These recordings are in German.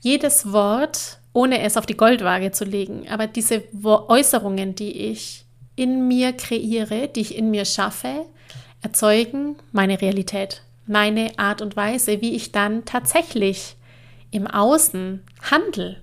jedes Wort, ohne es auf die Goldwaage zu legen, aber diese Äußerungen, die ich in mir kreiere, die ich in mir schaffe, erzeugen meine Realität, meine Art und Weise, wie ich dann tatsächlich im Außen handle.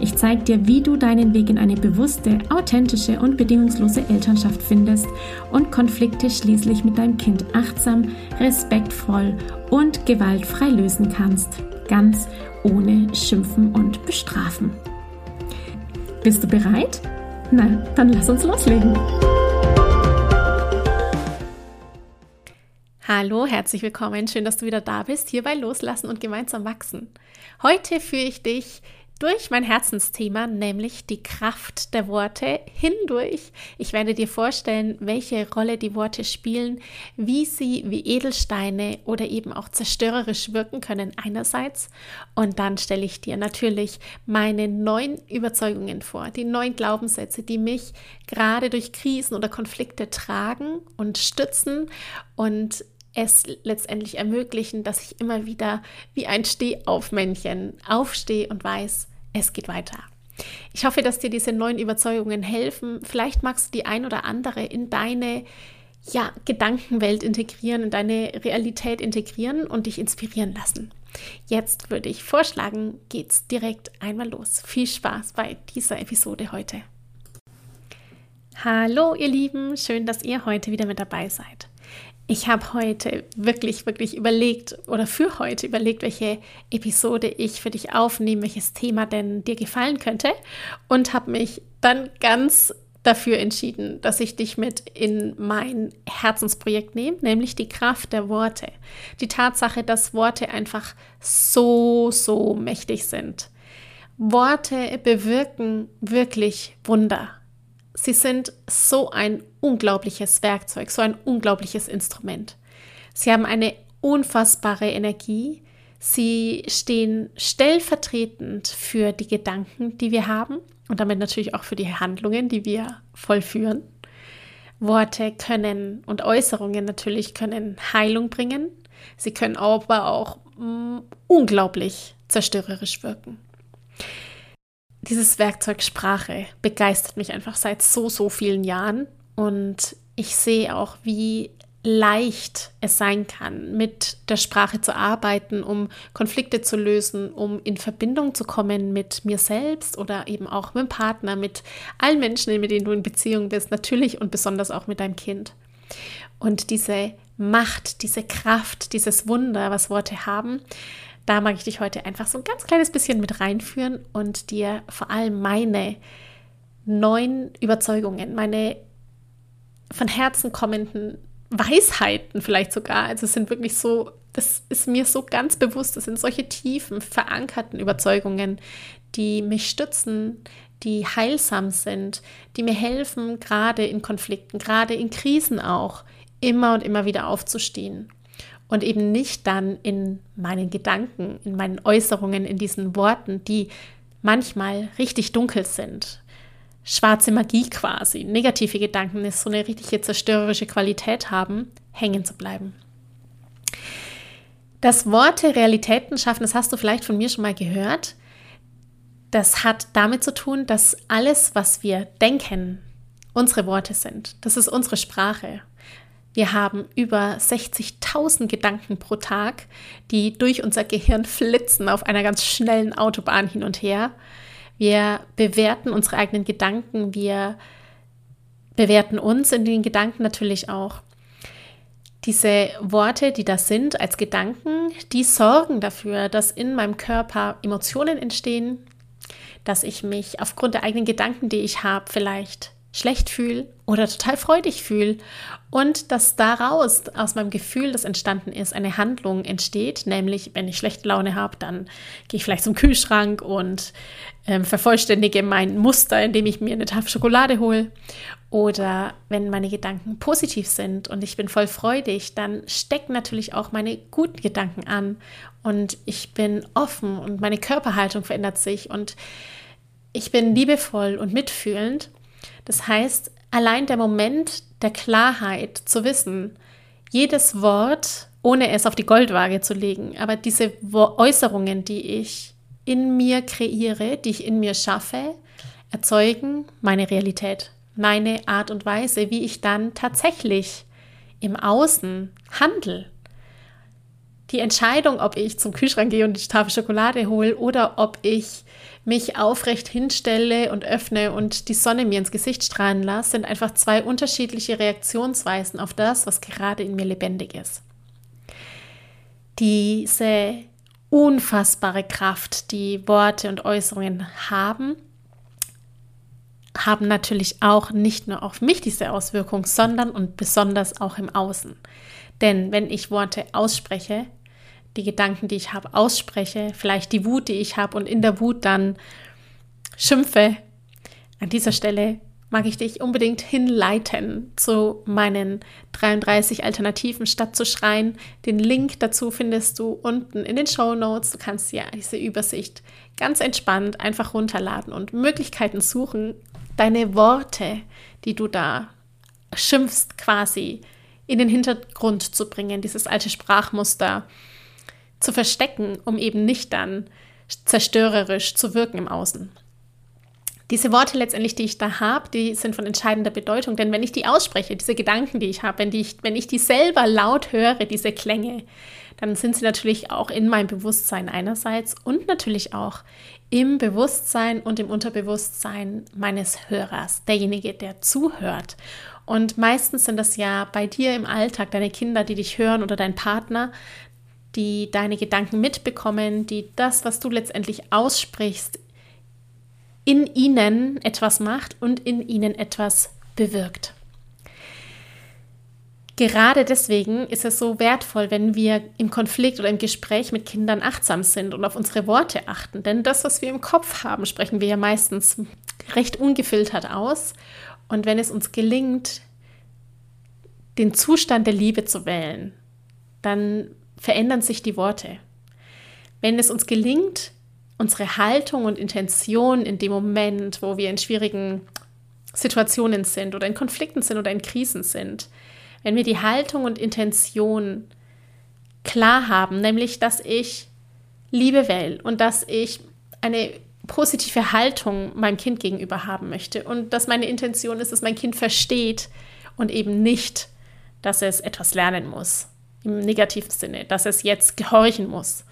Ich zeige dir, wie du deinen Weg in eine bewusste, authentische und bedingungslose Elternschaft findest und Konflikte schließlich mit deinem Kind achtsam, respektvoll und gewaltfrei lösen kannst. Ganz ohne Schimpfen und Bestrafen. Bist du bereit? Na, dann lass uns loslegen. Hallo, herzlich willkommen. Schön, dass du wieder da bist, hier bei Loslassen und gemeinsam wachsen. Heute führe ich dich durch mein Herzensthema, nämlich die Kraft der Worte hindurch. Ich werde dir vorstellen, welche Rolle die Worte spielen, wie sie wie Edelsteine oder eben auch zerstörerisch wirken können einerseits. Und dann stelle ich dir natürlich meine neuen Überzeugungen vor, die neuen Glaubenssätze, die mich gerade durch Krisen oder Konflikte tragen und stützen und es letztendlich ermöglichen, dass ich immer wieder wie ein Stehaufmännchen aufstehe und weiß, es geht weiter. Ich hoffe, dass dir diese neuen Überzeugungen helfen. Vielleicht magst du die ein oder andere in deine ja, Gedankenwelt integrieren, in deine Realität integrieren und dich inspirieren lassen. Jetzt würde ich vorschlagen, geht's direkt einmal los. Viel Spaß bei dieser Episode heute. Hallo ihr Lieben, schön, dass ihr heute wieder mit dabei seid. Ich habe heute wirklich, wirklich überlegt oder für heute überlegt, welche Episode ich für dich aufnehme, welches Thema denn dir gefallen könnte und habe mich dann ganz dafür entschieden, dass ich dich mit in mein Herzensprojekt nehme, nämlich die Kraft der Worte. Die Tatsache, dass Worte einfach so, so mächtig sind. Worte bewirken wirklich Wunder. Sie sind so ein unglaubliches Werkzeug, so ein unglaubliches Instrument. Sie haben eine unfassbare Energie. Sie stehen stellvertretend für die Gedanken, die wir haben und damit natürlich auch für die Handlungen, die wir vollführen. Worte können und Äußerungen natürlich können Heilung bringen. Sie können aber auch mm, unglaublich zerstörerisch wirken dieses Werkzeug Sprache begeistert mich einfach seit so, so vielen Jahren. Und ich sehe auch, wie leicht es sein kann, mit der Sprache zu arbeiten, um Konflikte zu lösen, um in Verbindung zu kommen mit mir selbst oder eben auch mit dem Partner, mit allen Menschen, mit denen du in Beziehung bist, natürlich und besonders auch mit deinem Kind. Und diese Macht, diese Kraft, dieses Wunder, was Worte haben, da mag ich dich heute einfach so ein ganz kleines bisschen mit reinführen und dir vor allem meine neuen Überzeugungen, meine von Herzen kommenden Weisheiten vielleicht sogar. Also es sind wirklich so, das ist mir so ganz bewusst, das sind solche tiefen, verankerten Überzeugungen, die mich stützen, die heilsam sind, die mir helfen, gerade in Konflikten, gerade in Krisen auch, immer und immer wieder aufzustehen und eben nicht dann in meinen Gedanken, in meinen Äußerungen, in diesen Worten, die manchmal richtig dunkel sind. Schwarze Magie quasi, negative Gedanken, die so eine richtige zerstörerische Qualität haben, hängen zu bleiben. Das Worte Realitäten schaffen, das hast du vielleicht von mir schon mal gehört. Das hat damit zu tun, dass alles, was wir denken, unsere Worte sind. Das ist unsere Sprache. Wir haben über 60.000 Gedanken pro Tag, die durch unser Gehirn flitzen auf einer ganz schnellen Autobahn hin und her. Wir bewerten unsere eigenen Gedanken, wir bewerten uns in den Gedanken natürlich auch. Diese Worte, die da sind als Gedanken, die sorgen dafür, dass in meinem Körper Emotionen entstehen, dass ich mich aufgrund der eigenen Gedanken, die ich habe, vielleicht schlecht fühle oder total freudig fühle und dass daraus, aus meinem Gefühl, das entstanden ist, eine Handlung entsteht, nämlich wenn ich schlechte Laune habe, dann gehe ich vielleicht zum Kühlschrank und ähm, vervollständige mein Muster, indem ich mir eine Tafel Schokolade hole. Oder wenn meine Gedanken positiv sind und ich bin voll freudig, dann stecken natürlich auch meine guten Gedanken an und ich bin offen und meine Körperhaltung verändert sich und ich bin liebevoll und mitfühlend. Das heißt, allein der Moment der Klarheit zu wissen, jedes Wort, ohne es auf die Goldwaage zu legen, aber diese Äußerungen, die ich in mir kreiere, die ich in mir schaffe, erzeugen meine Realität, meine Art und Weise, wie ich dann tatsächlich im Außen handle. Die Entscheidung, ob ich zum Kühlschrank gehe und die Tafel Schokolade hole oder ob ich mich aufrecht hinstelle und öffne und die Sonne mir ins Gesicht strahlen lasse, sind einfach zwei unterschiedliche Reaktionsweisen auf das, was gerade in mir lebendig ist. Diese unfassbare Kraft, die Worte und Äußerungen haben, haben natürlich auch nicht nur auf mich diese Auswirkung, sondern und besonders auch im Außen. Denn wenn ich Worte ausspreche, die Gedanken, die ich habe, ausspreche, vielleicht die Wut, die ich habe und in der Wut dann schimpfe, an dieser Stelle mag ich dich unbedingt hinleiten zu meinen 33 Alternativen statt zu schreien. Den Link dazu findest du unten in den Show Notes. Du kannst ja diese Übersicht ganz entspannt einfach runterladen und Möglichkeiten suchen, deine Worte, die du da schimpfst, quasi in den Hintergrund zu bringen, dieses alte Sprachmuster zu verstecken, um eben nicht dann zerstörerisch zu wirken im Außen. Diese Worte letztendlich, die ich da habe, die sind von entscheidender Bedeutung, denn wenn ich die ausspreche, diese Gedanken, die ich habe, wenn, wenn ich die selber laut höre, diese Klänge, dann sind sie natürlich auch in meinem Bewusstsein einerseits und natürlich auch im Bewusstsein und im Unterbewusstsein meines Hörers, derjenige, der zuhört. Und meistens sind das ja bei dir im Alltag deine Kinder, die dich hören oder dein Partner, die deine Gedanken mitbekommen, die das, was du letztendlich aussprichst, in ihnen etwas macht und in ihnen etwas bewirkt. Gerade deswegen ist es so wertvoll, wenn wir im Konflikt oder im Gespräch mit Kindern achtsam sind und auf unsere Worte achten. Denn das, was wir im Kopf haben, sprechen wir ja meistens recht ungefiltert aus. Und wenn es uns gelingt, den Zustand der Liebe zu wählen, dann verändern sich die Worte. Wenn es uns gelingt, unsere Haltung und Intention in dem Moment, wo wir in schwierigen Situationen sind oder in Konflikten sind oder in Krisen sind, wenn wir die Haltung und Intention klar haben, nämlich dass ich Liebe will und dass ich eine positive Haltung meinem Kind gegenüber haben möchte und dass meine Intention ist, dass mein Kind versteht und eben nicht, dass es etwas lernen muss, im negativen Sinne, dass es jetzt gehorchen muss,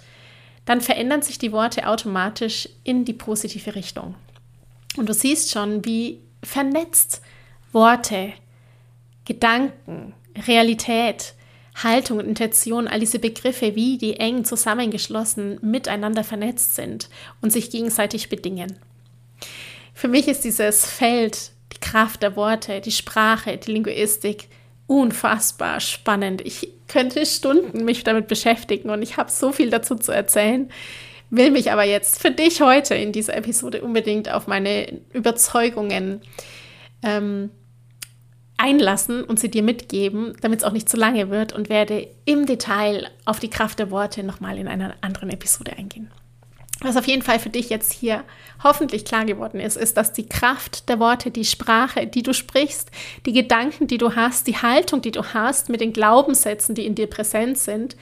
dann verändern sich die Worte automatisch in die positive Richtung. Und du siehst schon, wie vernetzt Worte, Gedanken, Realität, Haltung und Intention, all diese Begriffe, wie die eng zusammengeschlossen miteinander vernetzt sind und sich gegenseitig bedingen. Für mich ist dieses Feld, die Kraft der Worte, die Sprache, die Linguistik unfassbar spannend. Ich könnte Stunden mich damit beschäftigen und ich habe so viel dazu zu erzählen, will mich aber jetzt für dich heute in dieser Episode unbedingt auf meine Überzeugungen ähm, einlassen und sie dir mitgeben, damit es auch nicht zu lange wird und werde im Detail auf die Kraft der Worte nochmal in einer anderen Episode eingehen. Was auf jeden Fall für dich jetzt hier hoffentlich klar geworden ist, ist, dass die Kraft der Worte, die Sprache, die du sprichst, die Gedanken, die du hast, die Haltung, die du hast mit den Glaubenssätzen, die in dir präsent sind,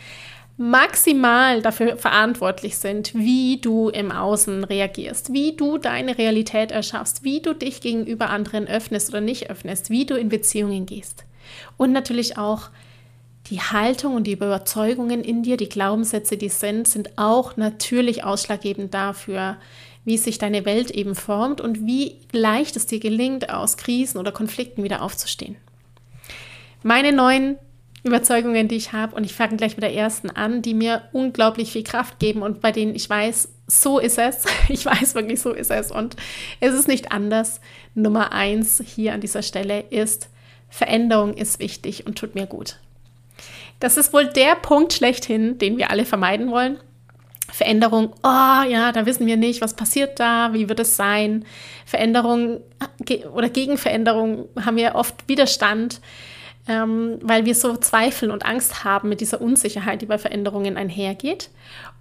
maximal dafür verantwortlich sind, wie du im Außen reagierst, wie du deine Realität erschaffst, wie du dich gegenüber anderen öffnest oder nicht öffnest, wie du in Beziehungen gehst. Und natürlich auch, die Haltung und die Überzeugungen in dir, die Glaubenssätze, die sind, sind auch natürlich ausschlaggebend dafür, wie sich deine Welt eben formt und wie leicht es dir gelingt, aus Krisen oder Konflikten wieder aufzustehen. Meine neuen Überzeugungen, die ich habe, und ich fange gleich mit der ersten an, die mir unglaublich viel Kraft geben und bei denen ich weiß, so ist es. Ich weiß wirklich, so ist es. Und es ist nicht anders. Nummer eins hier an dieser Stelle ist, Veränderung ist wichtig und tut mir gut. Das ist wohl der Punkt schlechthin, den wir alle vermeiden wollen. Veränderung, oh ja, da wissen wir nicht, was passiert da, wie wird es sein. Veränderung oder gegen Veränderung haben wir oft Widerstand, ähm, weil wir so Zweifel und Angst haben mit dieser Unsicherheit, die bei Veränderungen einhergeht.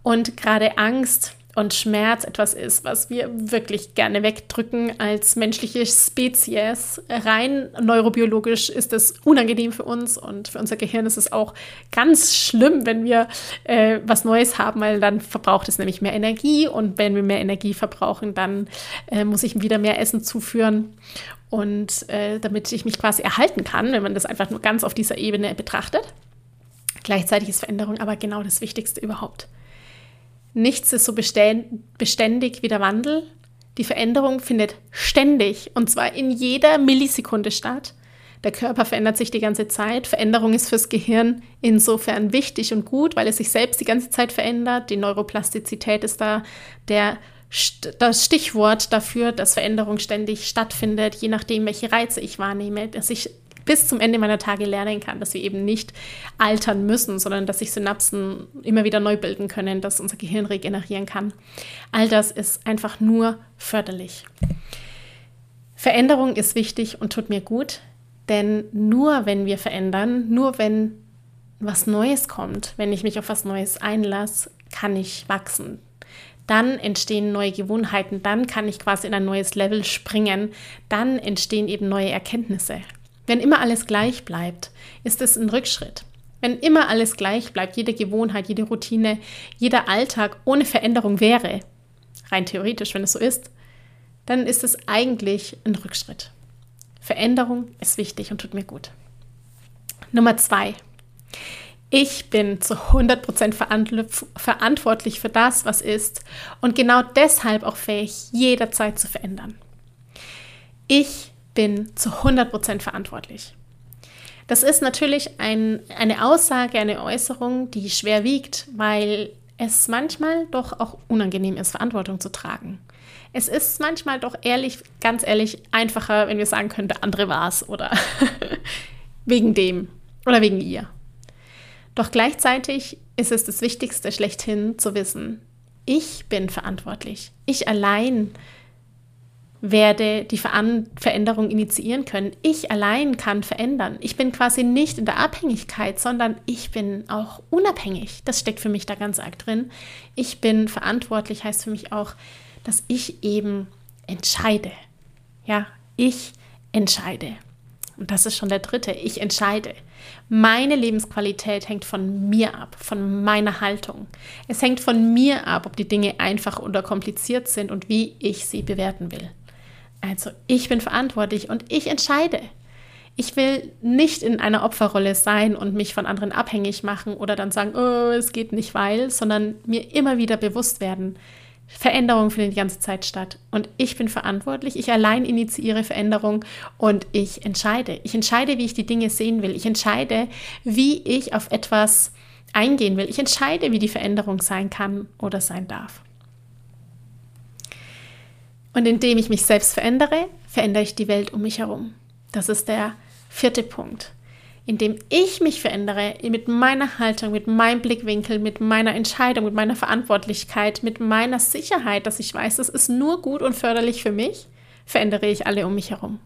Und gerade Angst und Schmerz etwas ist, was wir wirklich gerne wegdrücken als menschliche Spezies. Rein neurobiologisch ist es unangenehm für uns und für unser Gehirn ist es auch ganz schlimm, wenn wir äh, was Neues haben, weil dann verbraucht es nämlich mehr Energie und wenn wir mehr Energie verbrauchen, dann äh, muss ich wieder mehr Essen zuführen. Und äh, damit ich mich quasi erhalten kann, wenn man das einfach nur ganz auf dieser Ebene betrachtet. Gleichzeitig ist Veränderung aber genau das Wichtigste überhaupt. Nichts ist so beständig wie der Wandel. Die Veränderung findet ständig und zwar in jeder Millisekunde statt. Der Körper verändert sich die ganze Zeit. Veränderung ist fürs Gehirn insofern wichtig und gut, weil es sich selbst die ganze Zeit verändert. Die Neuroplastizität ist da der, das Stichwort dafür, dass Veränderung ständig stattfindet, je nachdem, welche Reize ich wahrnehme, dass ich bis zum Ende meiner Tage lernen kann, dass wir eben nicht altern müssen, sondern dass sich Synapsen immer wieder neu bilden können, dass unser Gehirn regenerieren kann. All das ist einfach nur förderlich. Veränderung ist wichtig und tut mir gut, denn nur wenn wir verändern, nur wenn was Neues kommt, wenn ich mich auf was Neues einlasse, kann ich wachsen. Dann entstehen neue Gewohnheiten, dann kann ich quasi in ein neues Level springen, dann entstehen eben neue Erkenntnisse. Wenn immer alles gleich bleibt, ist es ein Rückschritt. Wenn immer alles gleich bleibt, jede Gewohnheit, jede Routine, jeder Alltag ohne Veränderung wäre, rein theoretisch, wenn es so ist, dann ist es eigentlich ein Rückschritt. Veränderung ist wichtig und tut mir gut. Nummer zwei. Ich bin zu 100% verantwortlich für das, was ist und genau deshalb auch fähig, jederzeit zu verändern. Ich bin zu 100% verantwortlich. Das ist natürlich ein, eine Aussage, eine Äußerung, die schwer wiegt, weil es manchmal doch auch unangenehm ist, Verantwortung zu tragen. Es ist manchmal doch ehrlich, ganz ehrlich, einfacher, wenn wir sagen können, der andere war es oder wegen dem oder wegen ihr. Doch gleichzeitig ist es das Wichtigste schlechthin zu wissen, ich bin verantwortlich. Ich allein werde die Veränderung initiieren können. Ich allein kann verändern. Ich bin quasi nicht in der Abhängigkeit, sondern ich bin auch unabhängig. Das steckt für mich da ganz arg drin. Ich bin verantwortlich, heißt für mich auch, dass ich eben entscheide. Ja, ich entscheide. Und das ist schon der dritte. Ich entscheide. Meine Lebensqualität hängt von mir ab, von meiner Haltung. Es hängt von mir ab, ob die Dinge einfach oder kompliziert sind und wie ich sie bewerten will. Also ich bin verantwortlich und ich entscheide. Ich will nicht in einer Opferrolle sein und mich von anderen abhängig machen oder dann sagen, oh, es geht nicht, weil, sondern mir immer wieder bewusst werden, Veränderung findet die ganze Zeit statt und ich bin verantwortlich. Ich allein initiiere Veränderung und ich entscheide. Ich entscheide, wie ich die Dinge sehen will. Ich entscheide, wie ich auf etwas eingehen will. Ich entscheide, wie die Veränderung sein kann oder sein darf. Und indem ich mich selbst verändere, verändere ich die Welt um mich herum. Das ist der vierte Punkt. Indem ich mich verändere, mit meiner Haltung, mit meinem Blickwinkel, mit meiner Entscheidung, mit meiner Verantwortlichkeit, mit meiner Sicherheit, dass ich weiß, das ist nur gut und förderlich für mich, verändere ich alle um mich herum.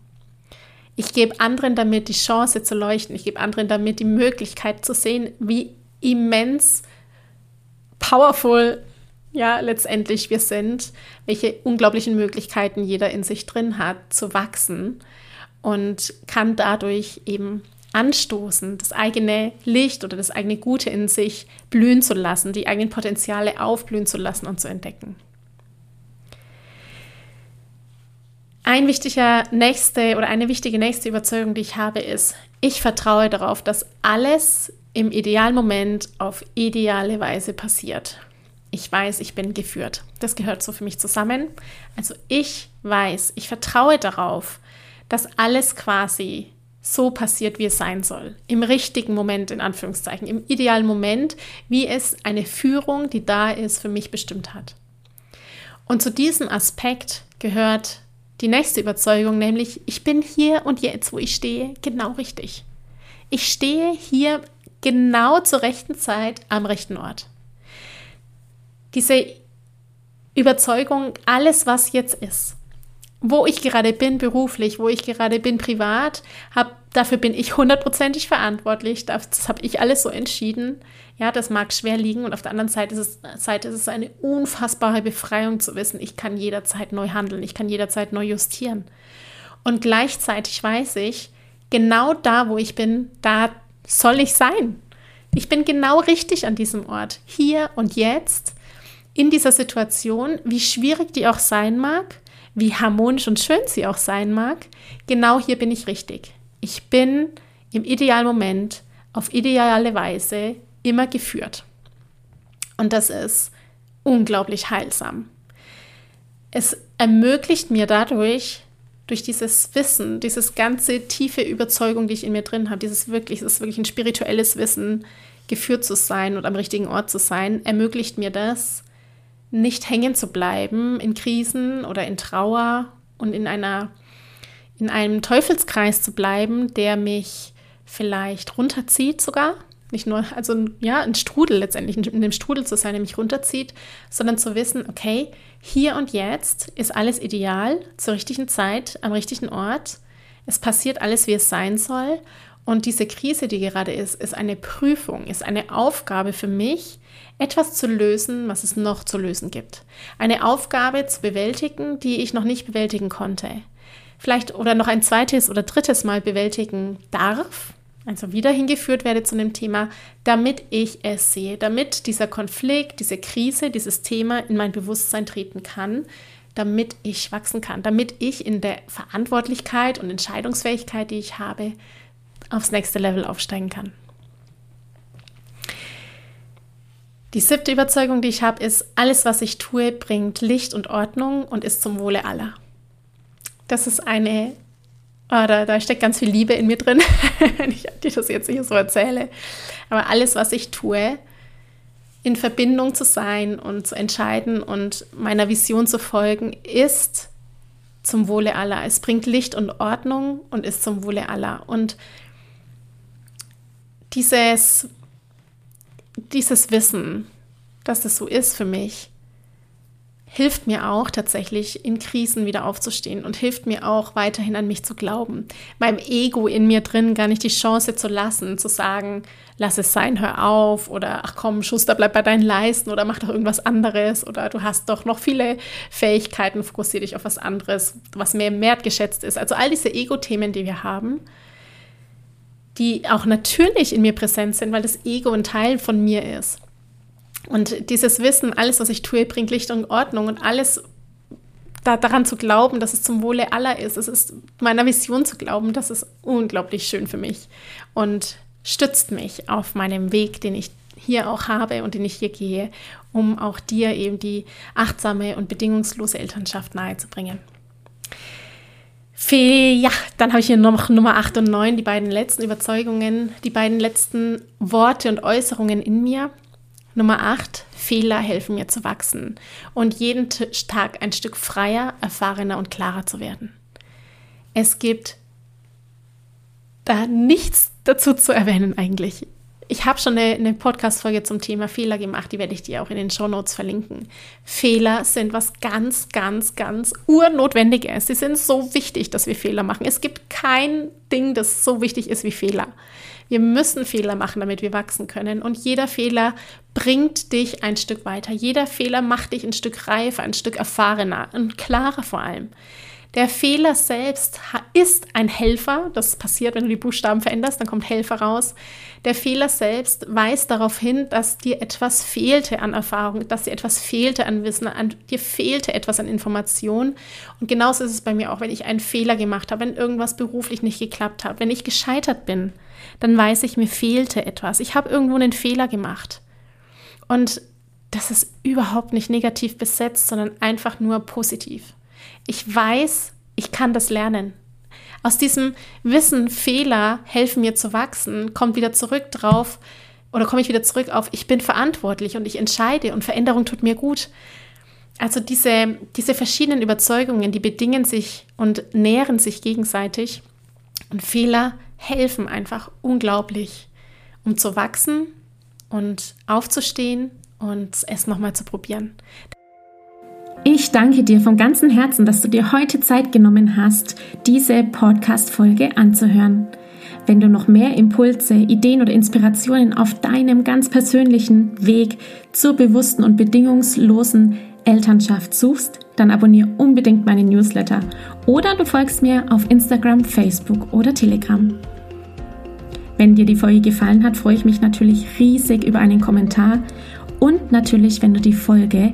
Ich gebe anderen damit die Chance zu leuchten. Ich gebe anderen damit die Möglichkeit zu sehen, wie immens powerful ja letztendlich wir sind, welche unglaublichen Möglichkeiten jeder in sich drin hat zu wachsen und kann dadurch eben anstoßen, das eigene Licht oder das eigene Gute in sich blühen zu lassen, die eigenen Potenziale aufblühen zu lassen und zu entdecken. Ein wichtiger nächste oder eine wichtige nächste Überzeugung, die ich habe, ist, ich vertraue darauf, dass alles im idealen Moment auf ideale Weise passiert ich weiß, ich bin geführt. Das gehört so für mich zusammen. Also ich weiß, ich vertraue darauf, dass alles quasi so passiert, wie es sein soll. Im richtigen Moment, in Anführungszeichen, im idealen Moment, wie es eine Führung, die da ist, für mich bestimmt hat. Und zu diesem Aspekt gehört die nächste Überzeugung, nämlich ich bin hier und jetzt, wo ich stehe, genau richtig. Ich stehe hier genau zur rechten Zeit am rechten Ort. Diese Überzeugung, alles, was jetzt ist, wo ich gerade bin beruflich, wo ich gerade bin privat, hab, dafür bin ich hundertprozentig verantwortlich. Das, das habe ich alles so entschieden. Ja, das mag schwer liegen und auf der anderen Seite ist, es, Seite ist es eine unfassbare Befreiung zu wissen, ich kann jederzeit neu handeln, ich kann jederzeit neu justieren. Und gleichzeitig weiß ich, genau da, wo ich bin, da soll ich sein. Ich bin genau richtig an diesem Ort, hier und jetzt in dieser Situation, wie schwierig die auch sein mag, wie harmonisch und schön sie auch sein mag, genau hier bin ich richtig. Ich bin im idealen Moment auf ideale Weise immer geführt. Und das ist unglaublich heilsam. Es ermöglicht mir dadurch, durch dieses Wissen, dieses ganze tiefe Überzeugung, die ich in mir drin habe, dieses wirklich, das ist wirklich ein spirituelles Wissen, geführt zu sein und am richtigen Ort zu sein, ermöglicht mir das, nicht hängen zu bleiben in Krisen oder in Trauer und in einer in einem Teufelskreis zu bleiben, der mich vielleicht runterzieht sogar, nicht nur also ja, ein Strudel letztendlich in dem Strudel zu sein, der mich runterzieht, sondern zu wissen, okay, hier und jetzt ist alles ideal zur richtigen Zeit am richtigen Ort. Es passiert alles, wie es sein soll und diese Krise, die gerade ist, ist eine Prüfung, ist eine Aufgabe für mich, etwas zu lösen, was es noch zu lösen gibt. Eine Aufgabe zu bewältigen, die ich noch nicht bewältigen konnte. Vielleicht oder noch ein zweites oder drittes Mal bewältigen darf, also wieder hingeführt werde zu dem Thema, damit ich es sehe, damit dieser Konflikt, diese Krise, dieses Thema in mein Bewusstsein treten kann, damit ich wachsen kann, damit ich in der Verantwortlichkeit und Entscheidungsfähigkeit, die ich habe, aufs nächste Level aufsteigen kann. Die siebte Überzeugung, die ich habe, ist, alles, was ich tue, bringt Licht und Ordnung und ist zum Wohle aller. Das ist eine, oh, da, da steckt ganz viel Liebe in mir drin, wenn ich dir das jetzt hier so erzähle. Aber alles, was ich tue, in Verbindung zu sein und zu entscheiden und meiner Vision zu folgen, ist zum Wohle aller. Es bringt Licht und Ordnung und ist zum Wohle aller. Und dieses, dieses Wissen, dass das so ist für mich, hilft mir auch tatsächlich in Krisen wieder aufzustehen und hilft mir auch weiterhin an mich zu glauben, meinem Ego in mir drin gar nicht die Chance zu lassen, zu sagen, lass es sein, hör auf oder ach komm, Schuster, bleib bei deinen Leisten oder mach doch irgendwas anderes oder du hast doch noch viele Fähigkeiten, fokussiere dich auf was anderes, was mehr wertgeschätzt ist. Also all diese Ego-Themen, die wir haben, die auch natürlich in mir präsent sind, weil das Ego ein Teil von mir ist. Und dieses Wissen, alles, was ich tue, bringt Licht und Ordnung und alles da, daran zu glauben, dass es zum Wohle aller ist, es ist meiner Vision zu glauben, das ist unglaublich schön für mich und stützt mich auf meinem Weg, den ich hier auch habe und den ich hier gehe, um auch dir eben die achtsame und bedingungslose Elternschaft nahezubringen. Ja, dann habe ich hier noch Nummer 8 und 9, die beiden letzten Überzeugungen, die beiden letzten Worte und Äußerungen in mir. Nummer 8, Fehler helfen mir zu wachsen und jeden Tag ein Stück freier, erfahrener und klarer zu werden. Es gibt da nichts dazu zu erwähnen eigentlich. Ich habe schon eine, eine Podcast-Folge zum Thema Fehler gemacht, die werde ich dir auch in den Show Notes verlinken. Fehler sind was ganz, ganz, ganz urnotwendiges. Sie sind so wichtig, dass wir Fehler machen. Es gibt kein Ding, das so wichtig ist wie Fehler. Wir müssen Fehler machen, damit wir wachsen können. Und jeder Fehler bringt dich ein Stück weiter. Jeder Fehler macht dich ein Stück reifer, ein Stück erfahrener und klarer vor allem. Der Fehler selbst ist ein Helfer. Das passiert, wenn du die Buchstaben veränderst, dann kommt Helfer raus. Der Fehler selbst weist darauf hin, dass dir etwas fehlte an Erfahrung, dass dir etwas fehlte an Wissen, an dir fehlte etwas an Information. Und genauso ist es bei mir auch, wenn ich einen Fehler gemacht habe, wenn irgendwas beruflich nicht geklappt hat, wenn ich gescheitert bin, dann weiß ich, mir fehlte etwas. Ich habe irgendwo einen Fehler gemacht. Und das ist überhaupt nicht negativ besetzt, sondern einfach nur positiv. Ich weiß, ich kann das lernen. Aus diesem Wissen, Fehler helfen mir zu wachsen, kommt wieder zurück drauf oder komme ich wieder zurück auf, ich bin verantwortlich und ich entscheide und Veränderung tut mir gut. Also diese, diese verschiedenen Überzeugungen, die bedingen sich und nähren sich gegenseitig. Und Fehler helfen einfach unglaublich, um zu wachsen und aufzustehen und es nochmal zu probieren. Ich danke dir von ganzem Herzen, dass du dir heute Zeit genommen hast, diese Podcast-Folge anzuhören. Wenn du noch mehr Impulse, Ideen oder Inspirationen auf deinem ganz persönlichen Weg zur bewussten und bedingungslosen Elternschaft suchst, dann abonniere unbedingt meine Newsletter oder du folgst mir auf Instagram, Facebook oder Telegram. Wenn dir die Folge gefallen hat, freue ich mich natürlich riesig über einen Kommentar und natürlich, wenn du die Folge